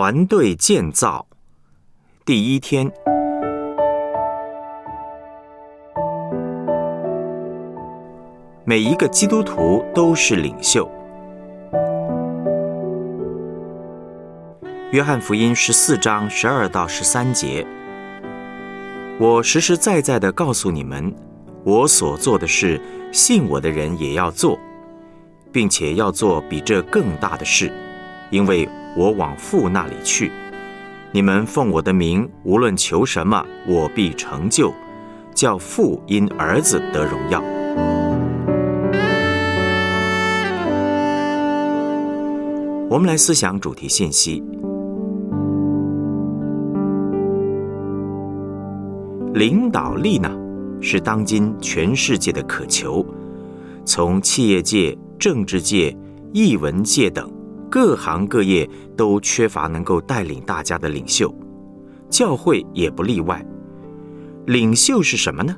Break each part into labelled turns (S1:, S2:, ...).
S1: 团队建造。第一天，每一个基督徒都是领袖。约翰福音十四章十二到十三节，我实实在在的告诉你们，我所做的事，信我的人也要做，并且要做比这更大的事，因为。我往父那里去，你们奉我的名，无论求什么，我必成就，叫父因儿子得荣耀。我们来思想主题信息：领导力呢，是当今全世界的渴求，从企业界、政治界、艺文界等。各行各业都缺乏能够带领大家的领袖，教会也不例外。领袖是什么呢？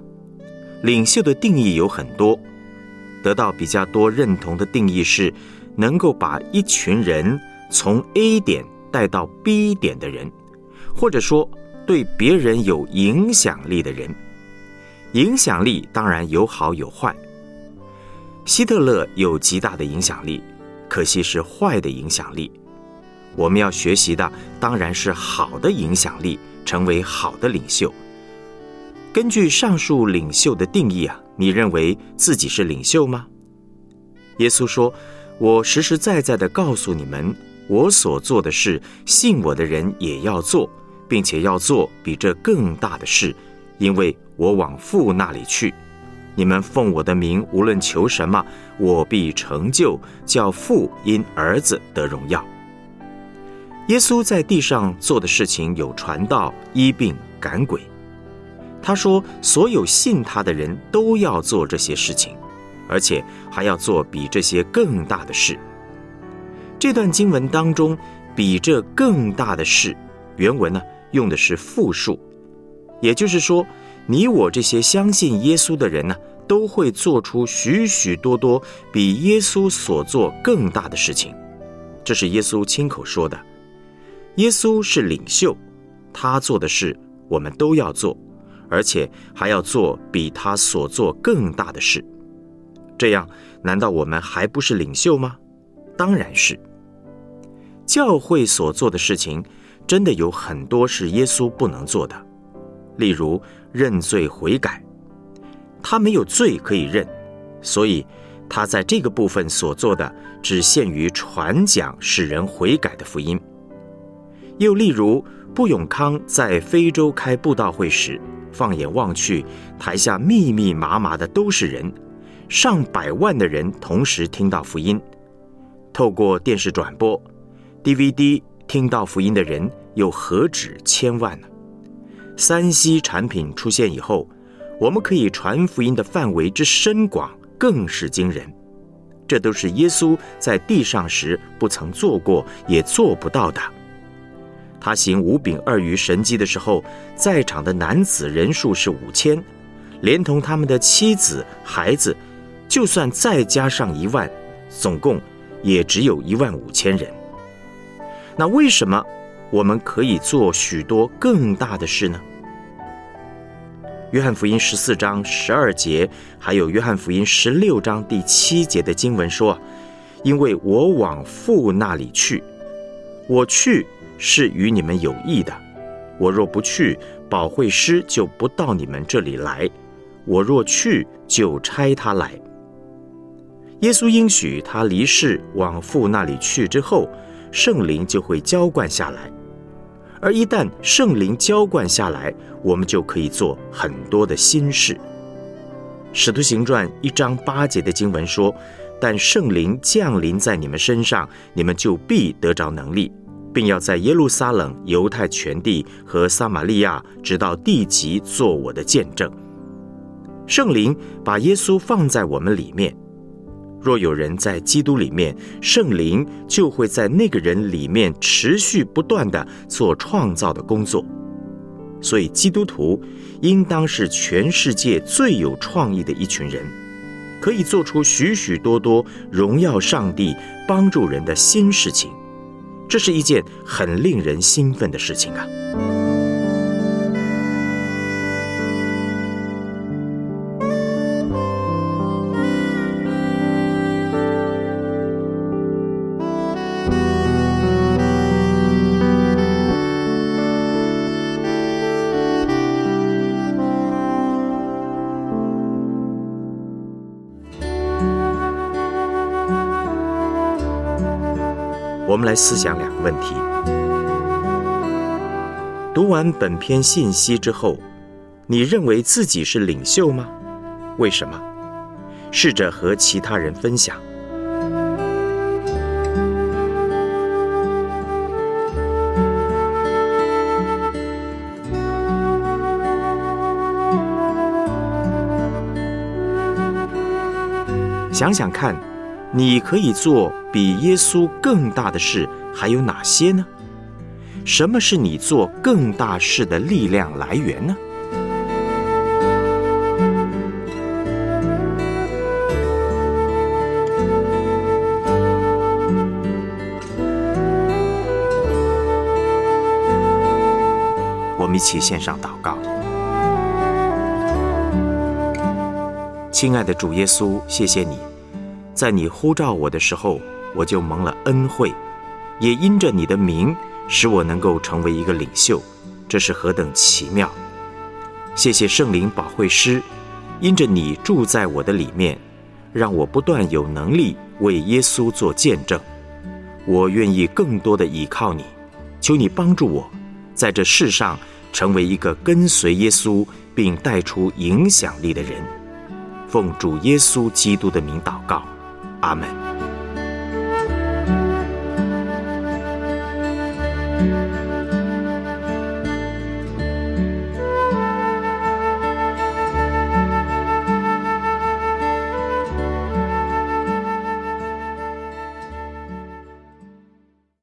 S1: 领袖的定义有很多，得到比较多认同的定义是，能够把一群人从 A 点带到 B 点的人，或者说对别人有影响力的人。影响力当然有好有坏。希特勒有极大的影响力。可惜是坏的影响力，我们要学习的当然是好的影响力，成为好的领袖。根据上述领袖的定义啊，你认为自己是领袖吗？耶稣说：“我实实在在的告诉你们，我所做的事，信我的人也要做，并且要做比这更大的事，因为我往父那里去。”你们奉我的名，无论求什么，我必成就，叫父因儿子得荣耀。耶稣在地上做的事情有传道、医病、赶鬼。他说，所有信他的人都要做这些事情，而且还要做比这些更大的事。这段经文当中，“比这更大的事”，原文呢用的是复数，也就是说。你我这些相信耶稣的人呢，都会做出许许多多比耶稣所做更大的事情。这是耶稣亲口说的。耶稣是领袖，他做的事我们都要做，而且还要做比他所做更大的事。这样，难道我们还不是领袖吗？当然是。教会所做的事情，真的有很多是耶稣不能做的。例如认罪悔改，他没有罪可以认，所以他在这个部分所做的只限于传讲使人悔改的福音。又例如布永康在非洲开布道会时，放眼望去，台下密密麻麻的都是人，上百万的人同时听到福音，透过电视转播、DVD 听到福音的人又何止千万呢？三 C 产品出现以后，我们可以传福音的范围之深广更是惊人。这都是耶稣在地上时不曾做过也做不到的。他行五饼二鱼神迹的时候，在场的男子人数是五千，连同他们的妻子孩子，就算再加上一万，总共也只有一万五千人。那为什么我们可以做许多更大的事呢？约翰福音十四章十二节，还有约翰福音十六章第七节的经文说：“因为我往父那里去，我去是与你们有益的。我若不去，保惠师就不到你们这里来；我若去，就差他来。”耶稣应许他离世往父那里去之后，圣灵就会浇灌下来。而一旦圣灵浇灌下来，我们就可以做很多的心事。使徒行传一章八节的经文说：“但圣灵降临在你们身上，你们就必得着能力，并要在耶路撒冷、犹太全地和撒玛利亚，直到地极，做我的见证。”圣灵把耶稣放在我们里面。若有人在基督里面，圣灵就会在那个人里面持续不断的做创造的工作。所以，基督徒应当是全世界最有创意的一群人，可以做出许许多多荣耀上帝、帮助人的新事情。这是一件很令人兴奋的事情啊！我们来思想两个问题。读完本篇信息之后，你认为自己是领袖吗？为什么？试着和其他人分享。想想看。你可以做比耶稣更大的事，还有哪些呢？什么是你做更大事的力量来源呢？我们一起献上祷告，亲爱的主耶稣，谢谢你。在你呼召我的时候，我就蒙了恩惠，也因着你的名，使我能够成为一个领袖，这是何等奇妙！谢谢圣灵保惠师，因着你住在我的里面，让我不断有能力为耶稣做见证。我愿意更多的依靠你，求你帮助我，在这世上成为一个跟随耶稣并带出影响力的人。奉主耶稣基督的名祷告。Amen.